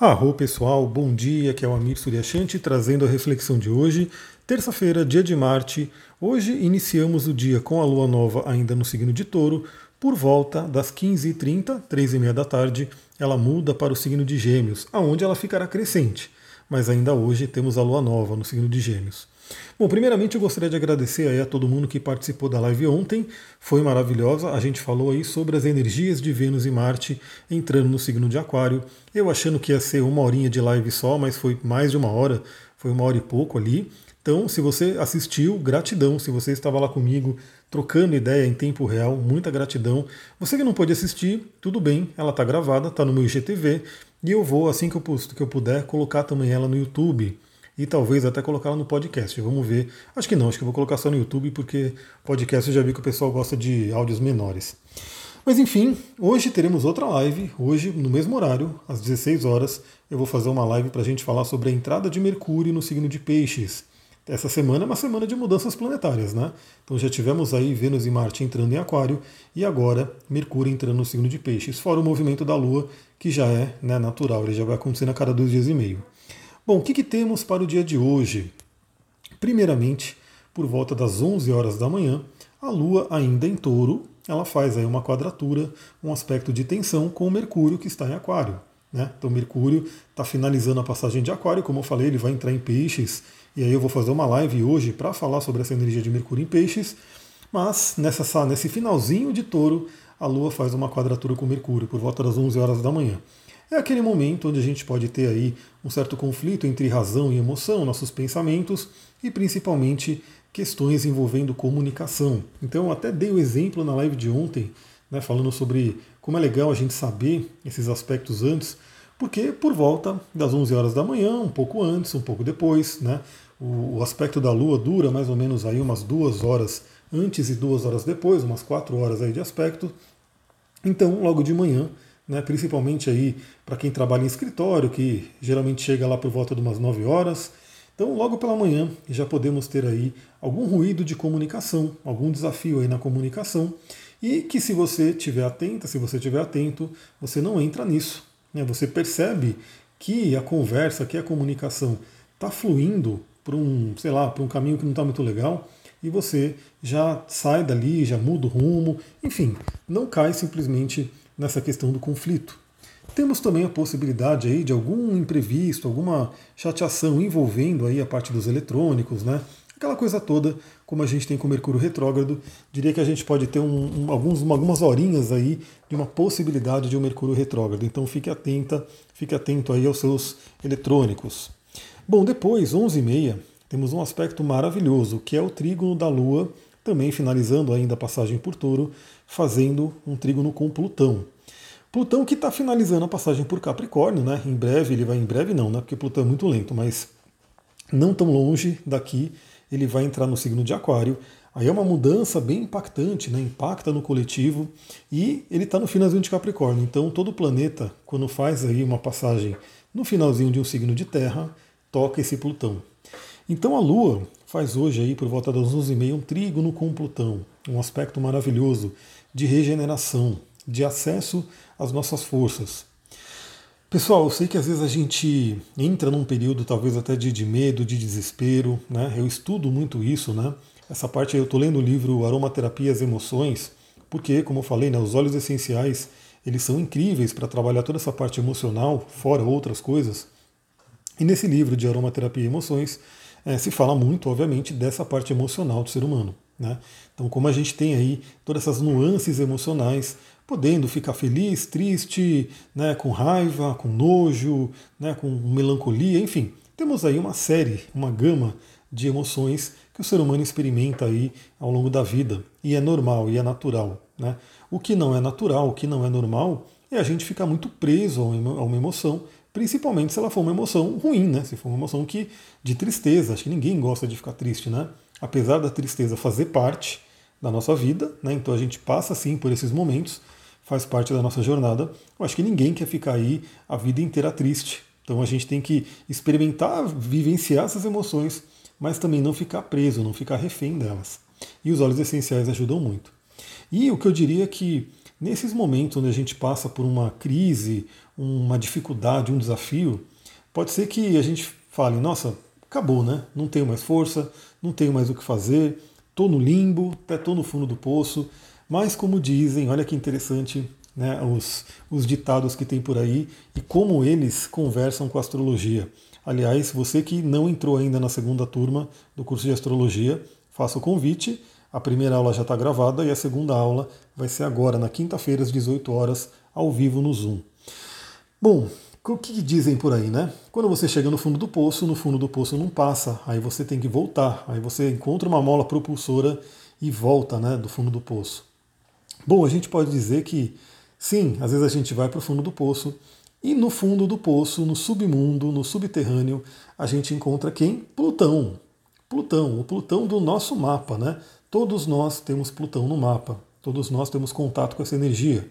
Arro pessoal, bom dia, que é o Amir Suryashanti trazendo a reflexão de hoje, terça-feira, dia de Marte. Hoje iniciamos o dia com a lua nova ainda no signo de Touro. Por volta das 15h30, 3h30 da tarde, ela muda para o signo de Gêmeos, aonde ela ficará crescente. Mas ainda hoje temos a lua nova no signo de Gêmeos. Bom, primeiramente eu gostaria de agradecer a todo mundo que participou da live ontem. Foi maravilhosa. A gente falou aí sobre as energias de Vênus e Marte entrando no signo de Aquário. Eu achando que ia ser uma horinha de live só, mas foi mais de uma hora, foi uma hora e pouco ali. Então, se você assistiu, gratidão. Se você estava lá comigo trocando ideia em tempo real, muita gratidão. Você que não pôde assistir, tudo bem, ela está gravada, está no meu IGTV e eu vou, assim que eu puder, colocar também ela no YouTube e talvez até colocá-la no podcast. Vamos ver. Acho que não, acho que eu vou colocar só no YouTube, porque podcast eu já vi que o pessoal gosta de áudios menores. Mas enfim, hoje teremos outra live. Hoje, no mesmo horário, às 16 horas, eu vou fazer uma live para a gente falar sobre a entrada de Mercúrio no signo de Peixes. Essa semana é uma semana de mudanças planetárias, né? Então já tivemos aí Vênus e Marte entrando em Aquário e agora Mercúrio entrando no signo de Peixes, fora o movimento da Lua, que já é né, natural, ele já vai acontecendo a cada dois dias e meio. Bom, o que, que temos para o dia de hoje? Primeiramente, por volta das 11 horas da manhã, a Lua ainda em touro, ela faz aí uma quadratura, um aspecto de tensão com o Mercúrio que está em Aquário. Né? Então Mercúrio está finalizando a passagem de Aquário, como eu falei, ele vai entrar em Peixes, e aí eu vou fazer uma live hoje para falar sobre essa energia de Mercúrio em Peixes, mas nessa, nesse finalzinho de touro, a Lua faz uma quadratura com Mercúrio, por volta das 11 horas da manhã. É aquele momento onde a gente pode ter aí um certo conflito entre razão e emoção, nossos pensamentos e principalmente questões envolvendo comunicação. Então, até dei o exemplo na live de ontem, né, falando sobre como é legal a gente saber esses aspectos antes, porque por volta das 11 horas da manhã, um pouco antes, um pouco depois, né, o, o aspecto da Lua dura mais ou menos aí umas duas horas antes e duas horas depois, umas quatro horas aí de aspecto. Então, logo de manhã, né, principalmente aí para quem trabalha em escritório, que geralmente chega lá por volta de umas 9 horas. Então, logo pela manhã, já podemos ter aí algum ruído de comunicação, algum desafio aí na comunicação, e que se você estiver atenta, se você estiver atento, você não entra nisso. Né? Você percebe que a conversa, que a comunicação está fluindo para um, sei lá, para um caminho que não está muito legal, e você já sai dali, já muda o rumo, enfim, não cai simplesmente nessa questão do conflito. Temos também a possibilidade aí de algum imprevisto, alguma chateação envolvendo aí a parte dos eletrônicos, né? Aquela coisa toda, como a gente tem com o Mercúrio retrógrado, diria que a gente pode ter um, um, alguns, algumas horinhas aí de uma possibilidade de um Mercúrio retrógrado. Então fique atenta, fique atento aí aos seus eletrônicos. Bom, depois, 11h30, temos um aspecto maravilhoso, que é o trígono da Lua, também finalizando ainda a passagem por touro, fazendo um trígono com Plutão. Plutão que está finalizando a passagem por Capricórnio, né? Em breve, ele vai em breve não, né? Porque Plutão é muito lento, mas não tão longe daqui, ele vai entrar no signo de Aquário. Aí é uma mudança bem impactante, né? impacta no coletivo e ele está no finalzinho de Capricórnio. Então todo planeta, quando faz aí uma passagem no finalzinho de um signo de Terra, toca esse Plutão. Então a Lua faz hoje aí por volta das 11h30 um trígono com Plutão, um aspecto maravilhoso de regeneração, de acesso às nossas forças. Pessoal, eu sei que às vezes a gente entra num período talvez até de, de medo, de desespero, né? Eu estudo muito isso, né? Essa parte eu estou lendo o livro Aromaterapia as Emoções, porque, como eu falei, né, os óleos essenciais eles são incríveis para trabalhar toda essa parte emocional, fora outras coisas. E nesse livro de Aromaterapia e Emoções é, se fala muito, obviamente, dessa parte emocional do ser humano. Né? Então, como a gente tem aí todas essas nuances emocionais, podendo ficar feliz, triste, né, com raiva, com nojo, né, com melancolia, enfim, temos aí uma série, uma gama de emoções que o ser humano experimenta aí ao longo da vida e é normal e é natural. Né? O que não é natural, o que não é normal, é a gente ficar muito preso a uma emoção, principalmente se ela for uma emoção ruim, né? Se for uma emoção que de tristeza, acho que ninguém gosta de ficar triste, né? apesar da tristeza fazer parte da nossa vida, né? então a gente passa sim por esses momentos, faz parte da nossa jornada. Eu acho que ninguém quer ficar aí a vida inteira triste. Então a gente tem que experimentar, vivenciar essas emoções, mas também não ficar preso, não ficar refém delas. E os óleos essenciais ajudam muito. E o que eu diria que nesses momentos onde a gente passa por uma crise, uma dificuldade, um desafio, pode ser que a gente fale, nossa, acabou, né? Não tenho mais força, não tenho mais o que fazer, estou no limbo, até estou no fundo do poço. Mas como dizem, olha que interessante né, os, os ditados que tem por aí e como eles conversam com a astrologia. Aliás, você que não entrou ainda na segunda turma do curso de astrologia, faça o convite. A primeira aula já está gravada e a segunda aula vai ser agora, na quinta-feira, às 18 horas, ao vivo no Zoom. Bom, o que dizem por aí, né? Quando você chega no fundo do poço, no fundo do poço não passa, aí você tem que voltar, aí você encontra uma mola propulsora e volta, né, do fundo do poço. Bom, a gente pode dizer que sim, às vezes a gente vai para o fundo do poço e no fundo do poço, no submundo, no subterrâneo, a gente encontra quem? Plutão. Plutão, o Plutão do nosso mapa, né? Todos nós temos Plutão no mapa, todos nós temos contato com essa energia.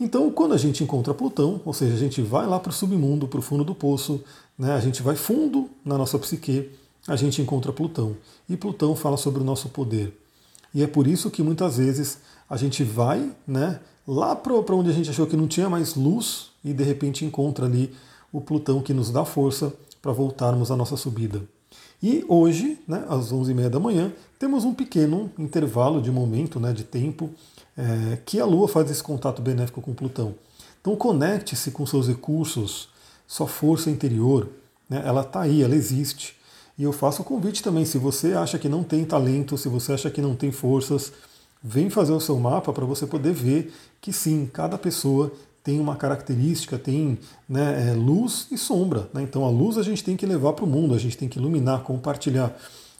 Então, quando a gente encontra Plutão, ou seja, a gente vai lá para o submundo, para o fundo do poço, né, a gente vai fundo na nossa psique, a gente encontra Plutão. E Plutão fala sobre o nosso poder. E é por isso que muitas vezes a gente vai né, lá para onde a gente achou que não tinha mais luz e de repente encontra ali o Plutão que nos dá força para voltarmos à nossa subida. E hoje, né, às 11h30 da manhã, temos um pequeno intervalo de momento, né, de tempo, é, que a Lua faz esse contato benéfico com Plutão. Então conecte-se com seus recursos, sua força interior, né, ela está aí, ela existe. E eu faço o convite também, se você acha que não tem talento, se você acha que não tem forças, vem fazer o seu mapa para você poder ver que sim, cada pessoa tem uma característica, tem né, é, luz e sombra. Né? Então a luz a gente tem que levar para o mundo, a gente tem que iluminar, compartilhar.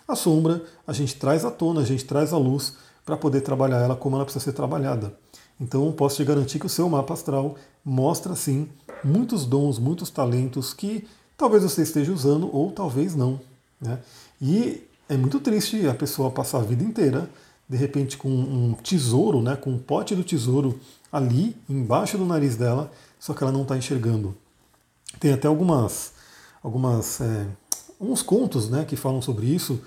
A sombra a gente traz à tona, a gente traz a luz para poder trabalhar ela como ela precisa ser trabalhada. Então posso te garantir que o seu mapa astral mostra sim muitos dons, muitos talentos que talvez você esteja usando ou talvez não. Né? E é muito triste a pessoa passar a vida inteira, de repente, com um tesouro, né, com um pote do tesouro ali embaixo do nariz dela, só que ela não está enxergando. Tem até algumas, algumas é, uns contos né, que falam sobre isso,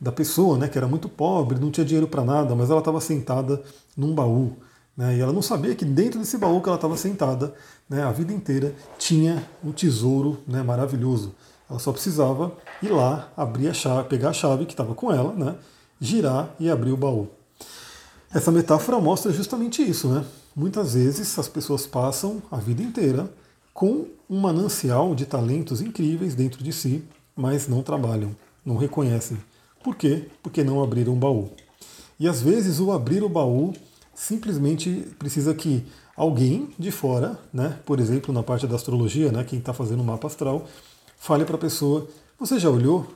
da pessoa né, que era muito pobre, não tinha dinheiro para nada, mas ela estava sentada num baú. Né, e ela não sabia que dentro desse baú que ela estava sentada, né, a vida inteira, tinha um tesouro né, maravilhoso. Ela só precisava ir lá, abrir a chave, pegar a chave que estava com ela, né, girar e abrir o baú. Essa metáfora mostra justamente isso, né? Muitas vezes as pessoas passam a vida inteira com um manancial de talentos incríveis dentro de si, mas não trabalham, não reconhecem. Por quê? Porque não abriram o baú. E às vezes o abrir o baú simplesmente precisa que alguém de fora, né, por exemplo, na parte da astrologia, né, quem está fazendo o mapa astral, Fale para a pessoa: você já olhou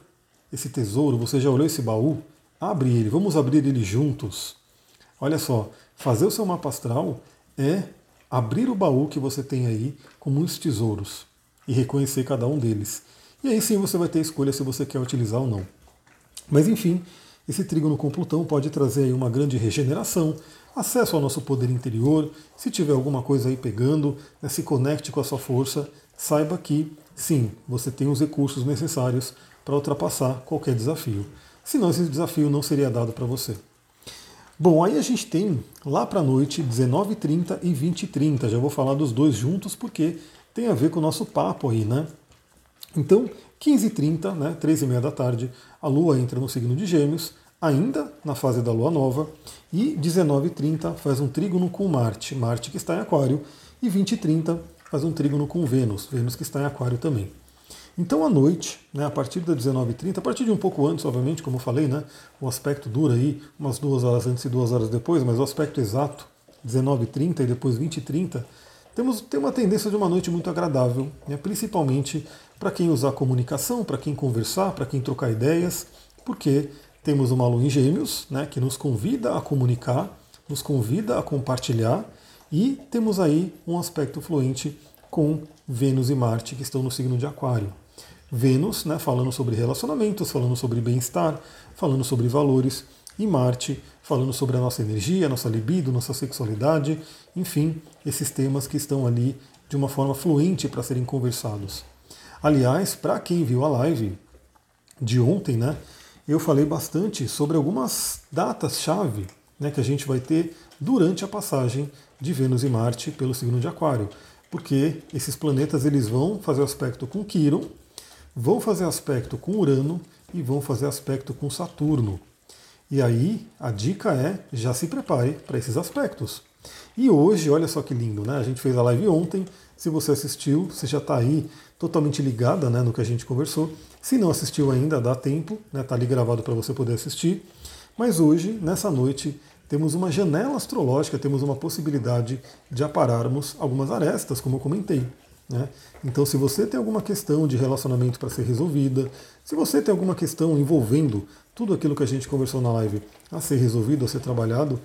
esse tesouro? Você já olhou esse baú? Abre ele, vamos abrir ele juntos. Olha só, fazer o seu mapa astral é abrir o baú que você tem aí com muitos tesouros e reconhecer cada um deles. E aí sim você vai ter escolha se você quer utilizar ou não. Mas enfim, esse trígono com Plutão pode trazer aí uma grande regeneração, acesso ao nosso poder interior. Se tiver alguma coisa aí pegando, né, se conecte com a sua força, saiba que sim, você tem os recursos necessários para ultrapassar qualquer desafio. Senão esse desafio não seria dado para você. Bom, aí a gente tem lá para a noite, 19h30 e 20h30. Já vou falar dos dois juntos porque tem a ver com o nosso papo aí, né? Então, 15h30, né, 3h30 da tarde, a Lua entra no signo de Gêmeos, ainda na fase da Lua Nova, e 19h30 faz um trígono com Marte, Marte que está em Aquário, e 20h30 faz um trígono com Vênus, Vênus que está em Aquário também. Então à noite, né, a partir das 19h30, a partir de um pouco antes, obviamente, como eu falei, né, o aspecto dura aí umas duas horas antes e duas horas depois, mas o aspecto exato, 19h30 e depois 20h30, temos, tem uma tendência de uma noite muito agradável, né, principalmente para quem usar comunicação, para quem conversar, para quem trocar ideias, porque temos uma lua em gêmeos, né, que nos convida a comunicar, nos convida a compartilhar, e temos aí um aspecto fluente com Vênus e Marte, que estão no signo de Aquário. Vênus, né, falando sobre relacionamentos, falando sobre bem-estar, falando sobre valores, e Marte, falando sobre a nossa energia, nossa libido, nossa sexualidade, enfim, esses temas que estão ali de uma forma fluente para serem conversados. Aliás, para quem viu a live de ontem, né, eu falei bastante sobre algumas datas-chave né, que a gente vai ter durante a passagem de Vênus e Marte pelo signo de Aquário. porque esses planetas eles vão fazer aspecto com Quiron, vão fazer aspecto com Urano e vão fazer aspecto com Saturno. E aí a dica é já se prepare para esses aspectos. E hoje, olha só que lindo, né? A gente fez a live ontem. Se você assistiu, você já está aí totalmente ligada né, no que a gente conversou. Se não assistiu ainda, dá tempo, né, tá ali gravado para você poder assistir. Mas hoje, nessa noite, temos uma janela astrológica, temos uma possibilidade de apararmos algumas arestas, como eu comentei. Né? Então, se você tem alguma questão de relacionamento para ser resolvida, se você tem alguma questão envolvendo tudo aquilo que a gente conversou na live a ser resolvido, a ser trabalhado,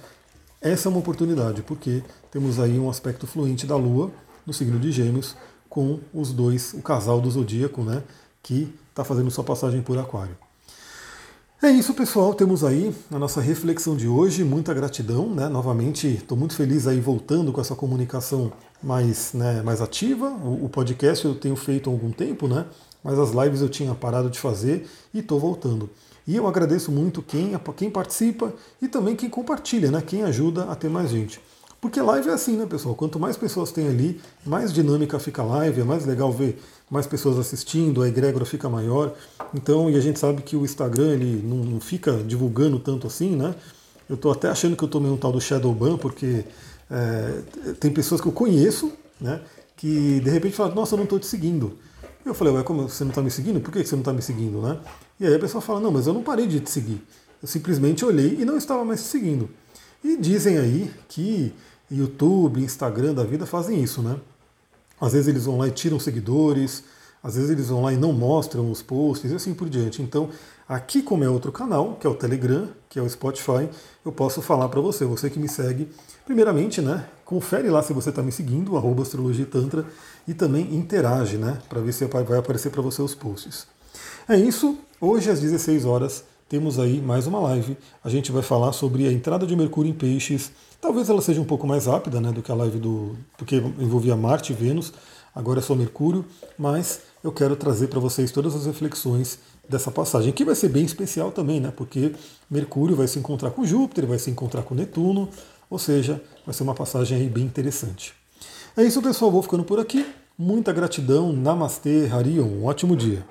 essa é uma oportunidade, porque temos aí um aspecto fluente da Lua no signo de Gêmeos com os dois, o casal do zodíaco, né, que está fazendo sua passagem por Aquário. É isso, pessoal. Temos aí a nossa reflexão de hoje. Muita gratidão, né? Novamente, estou muito feliz aí voltando com essa comunicação mais, né, mais ativa. O, o, podcast eu tenho feito há algum tempo, né? Mas as lives eu tinha parado de fazer e estou voltando. E eu agradeço muito quem, quem participa e também quem compartilha, né? Quem ajuda a ter mais gente. Porque live é assim, né, pessoal? Quanto mais pessoas tem ali, mais dinâmica fica a live, é mais legal ver mais pessoas assistindo, a egrégora fica maior. Então, e a gente sabe que o Instagram ele não, não fica divulgando tanto assim, né? Eu estou até achando que eu tomei um tal do Shadow Ban, porque é, tem pessoas que eu conheço, né? Que de repente falam, nossa, eu não estou te seguindo. Eu falei, ué, como você não está me seguindo? Por que você não está me seguindo, né? E aí a pessoa fala, não, mas eu não parei de te seguir. Eu simplesmente olhei e não estava mais te seguindo. E dizem aí que YouTube, Instagram da vida fazem isso, né? Às vezes eles vão lá e tiram seguidores, às vezes eles vão lá e não mostram os posts e assim por diante. Então, aqui como é outro canal, que é o Telegram, que é o Spotify, eu posso falar para você, você que me segue, primeiramente, né, confere lá se você está me seguindo, arroba Astrologia Tantra, e também interage, né, para ver se vai aparecer para você os posts. É isso, hoje às 16 horas temos aí mais uma live. A gente vai falar sobre a entrada de Mercúrio em Peixes. Talvez ela seja um pouco mais rápida né, do que a live do. porque envolvia Marte e Vênus, agora é só Mercúrio, mas eu quero trazer para vocês todas as reflexões dessa passagem, que vai ser bem especial também, né? Porque Mercúrio vai se encontrar com Júpiter, vai se encontrar com Netuno, ou seja, vai ser uma passagem aí bem interessante. É isso, pessoal. Vou ficando por aqui. Muita gratidão. Namastê, Harion. Um ótimo dia.